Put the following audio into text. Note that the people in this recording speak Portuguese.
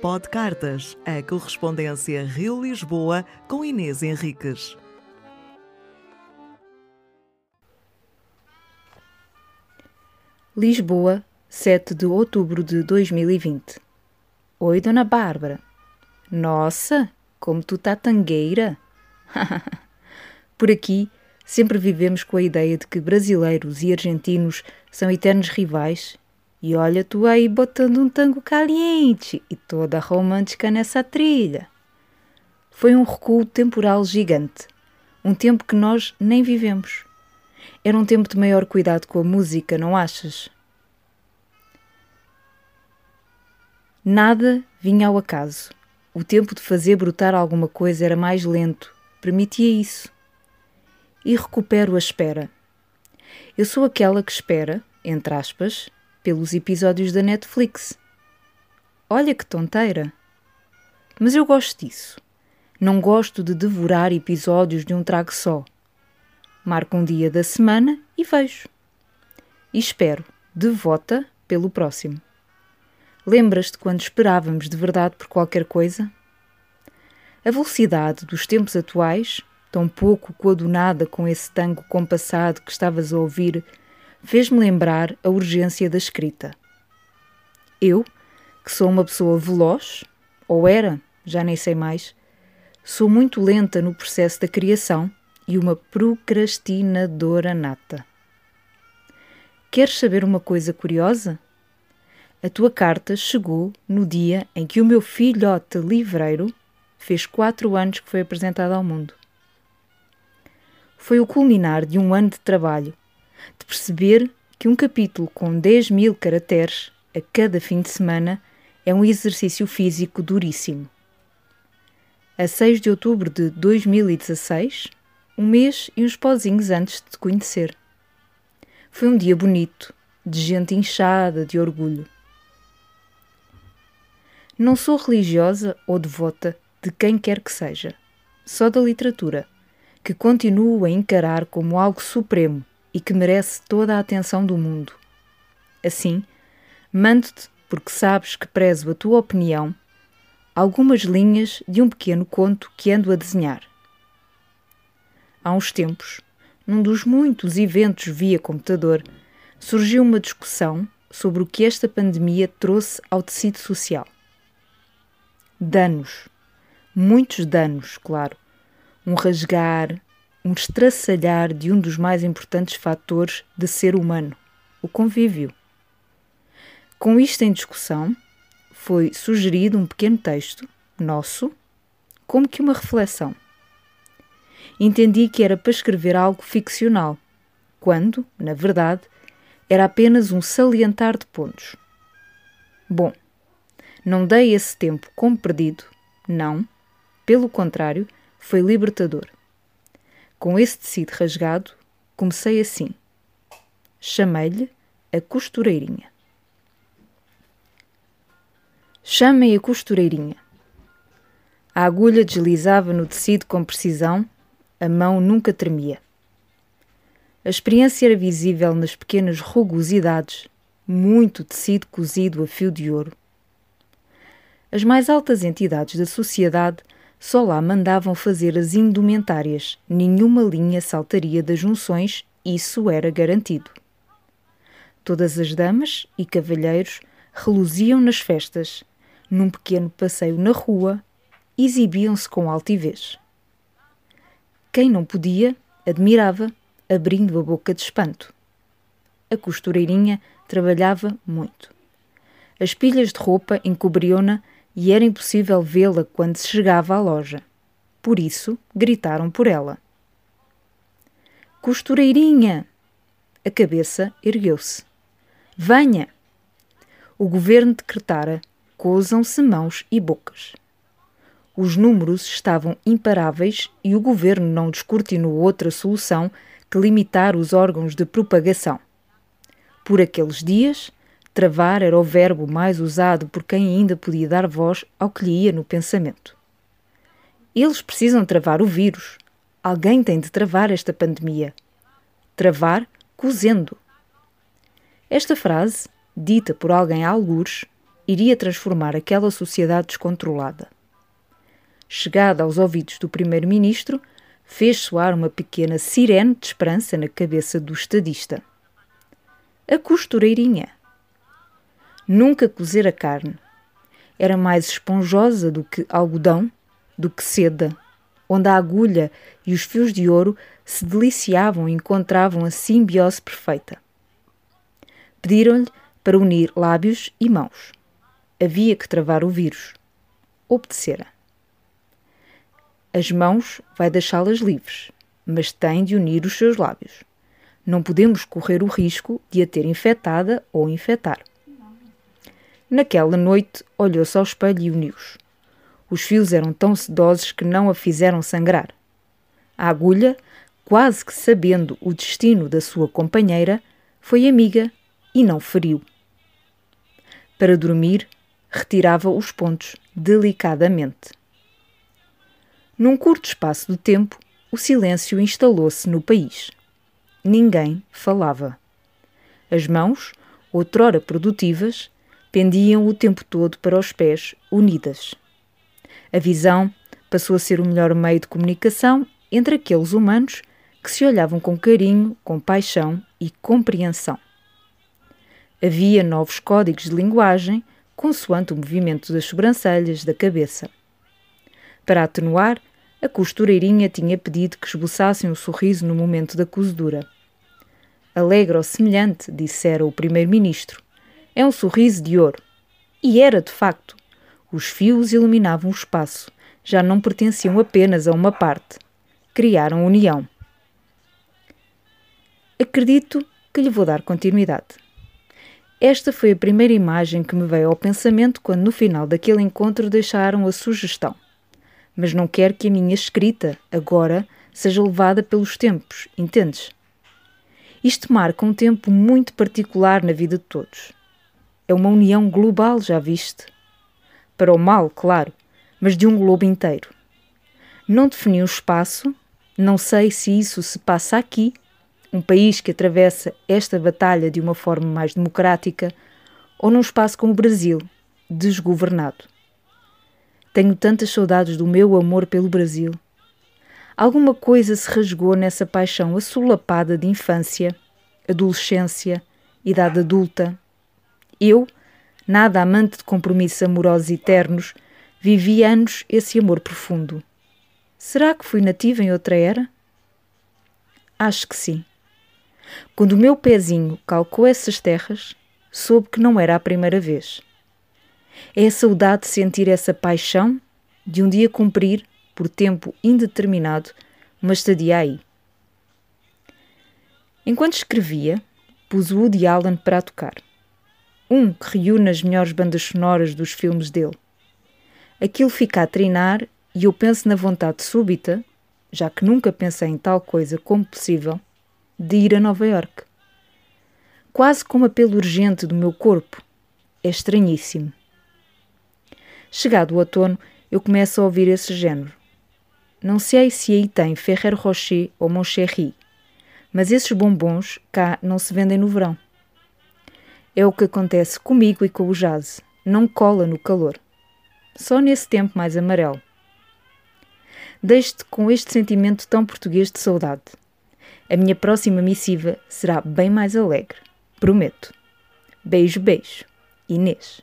Pod Cartas, a correspondência Rio-Lisboa com Inês Henriques. Lisboa, 7 de outubro de 2020. Oi, Dona Bárbara. Nossa, como tu tá tangueira! Por aqui, sempre vivemos com a ideia de que brasileiros e argentinos são eternos rivais. E olha tu aí botando um tango caliente e toda romântica nessa trilha. Foi um recuo temporal gigante, um tempo que nós nem vivemos. Era um tempo de maior cuidado com a música, não achas? Nada vinha ao acaso. O tempo de fazer brotar alguma coisa era mais lento, permitia isso. E recupero a espera. Eu sou aquela que espera, entre aspas, pelos episódios da Netflix. Olha que tonteira! Mas eu gosto disso. Não gosto de devorar episódios de um trago só. Marco um dia da semana e vejo. E espero, devota, pelo próximo. Lembras-te quando esperávamos de verdade por qualquer coisa? A velocidade dos tempos atuais, tão pouco coadunada com esse tango compassado que estavas a ouvir, fez-me lembrar a urgência da escrita. Eu, que sou uma pessoa veloz, ou era, já nem sei mais, sou muito lenta no processo da criação e uma procrastinadora nata. Queres saber uma coisa curiosa? A tua carta chegou no dia em que o meu filhote livreiro fez quatro anos que foi apresentado ao mundo. Foi o culminar de um ano de trabalho, de perceber que um capítulo com 10 mil caracteres a cada fim de semana é um exercício físico duríssimo. A 6 de outubro de 2016, um mês e uns pozinhos antes de te conhecer. Foi um dia bonito, de gente inchada de orgulho. Não sou religiosa ou devota de quem quer que seja, só da literatura, que continuo a encarar como algo supremo e que merece toda a atenção do mundo. Assim, mando-te, porque sabes que prezo a tua opinião, algumas linhas de um pequeno conto que ando a desenhar há uns tempos, num dos muitos eventos via computador, surgiu uma discussão sobre o que esta pandemia trouxe ao tecido social. Danos. Muitos danos, claro. Um rasgar, um estraçalhar de um dos mais importantes fatores de ser humano, o convívio. Com isto em discussão, foi sugerido um pequeno texto, nosso, como que uma reflexão entendi que era para escrever algo ficcional, quando, na verdade, era apenas um salientar de pontos. Bom, não dei esse tempo como perdido, não, pelo contrário, foi libertador. Com esse tecido rasgado, comecei assim. Chamei-lhe a costureirinha. Chamem a costureirinha. A agulha deslizava no tecido com precisão a mão nunca tremia. A experiência era visível nas pequenas rugosidades, muito tecido cozido a fio de ouro. As mais altas entidades da sociedade só lá mandavam fazer as indumentárias, nenhuma linha saltaria das junções, isso era garantido. Todas as damas e cavalheiros reluziam nas festas, num pequeno passeio na rua, exibiam-se com altivez. Quem não podia, admirava, abrindo a boca de espanto. A costureirinha trabalhava muito. As pilhas de roupa encobriam-na e era impossível vê-la quando se chegava à loja. Por isso, gritaram por ela. Costureirinha! A cabeça ergueu-se. Venha! O governo decretara: cozam-se mãos e bocas. Os números estavam imparáveis e o governo não descortinou outra solução que limitar os órgãos de propagação. Por aqueles dias, travar era o verbo mais usado por quem ainda podia dar voz ao que lhe ia no pensamento. Eles precisam travar o vírus. Alguém tem de travar esta pandemia. Travar cozendo. Esta frase, dita por alguém a algures, iria transformar aquela sociedade descontrolada. Chegada aos ouvidos do primeiro-ministro, fez soar uma pequena sirene de esperança na cabeça do estadista. A costureirinha. Nunca cozer a carne. Era mais esponjosa do que algodão, do que seda, onde a agulha e os fios de ouro se deliciavam e encontravam a simbiose perfeita. Pediram-lhe para unir lábios e mãos. Havia que travar o vírus. Obedecera. As mãos vai deixá-las livres, mas tem de unir os seus lábios. Não podemos correr o risco de a ter infectada ou infectar. Naquela noite, olhou-se ao espelho e uniu-os. Os fios eram tão sedosos que não a fizeram sangrar. A agulha, quase que sabendo o destino da sua companheira, foi amiga e não feriu. Para dormir, retirava os pontos delicadamente. Num curto espaço de tempo, o silêncio instalou-se no país. Ninguém falava. As mãos, outrora produtivas, pendiam o tempo todo para os pés, unidas. A visão passou a ser o melhor meio de comunicação entre aqueles humanos que se olhavam com carinho, compaixão e compreensão. Havia novos códigos de linguagem, consoante o movimento das sobrancelhas da cabeça. Para atenuar, a costureirinha tinha pedido que esboçassem um sorriso no momento da cozedura. Alegre ou semelhante, dissera o primeiro-ministro. É um sorriso de ouro. E era, de facto. Os fios iluminavam o espaço, já não pertenciam apenas a uma parte. Criaram união. Acredito que lhe vou dar continuidade. Esta foi a primeira imagem que me veio ao pensamento quando, no final daquele encontro, deixaram a sugestão. Mas não quero que a minha escrita, agora, seja levada pelos tempos, entendes? Isto marca um tempo muito particular na vida de todos. É uma união global, já viste? Para o mal, claro, mas de um globo inteiro. Não defini um espaço, não sei se isso se passa aqui um país que atravessa esta batalha de uma forma mais democrática, ou num espaço como o Brasil, desgovernado. Tenho tantas saudades do meu amor pelo Brasil. Alguma coisa se rasgou nessa paixão assolapada de infância, adolescência, idade adulta. Eu, nada amante de compromissos amorosos eternos, vivi anos esse amor profundo. Será que fui nativa em outra era? Acho que sim. Quando o meu pezinho calcou essas terras, soube que não era a primeira vez. É a saudade de sentir essa paixão de um dia cumprir, por tempo indeterminado, uma estadia aí. Enquanto escrevia, pus o Woody Allen para tocar. Um que reúne as melhores bandas sonoras dos filmes dele. Aquilo fica a treinar e eu penso na vontade súbita, já que nunca pensei em tal coisa como possível, de ir a Nova York. Quase como apelo urgente do meu corpo. É estranhíssimo. Chegado o outono, eu começo a ouvir esse género. Não sei se aí tem Ferrer Rocher ou Moncherry, mas esses bombons cá não se vendem no verão. É o que acontece comigo e com o jazz, não cola no calor. Só nesse tempo mais amarelo. Deixe-te com este sentimento tão português de saudade. A minha próxima missiva será bem mais alegre. Prometo. Beijo, beijo. Inês.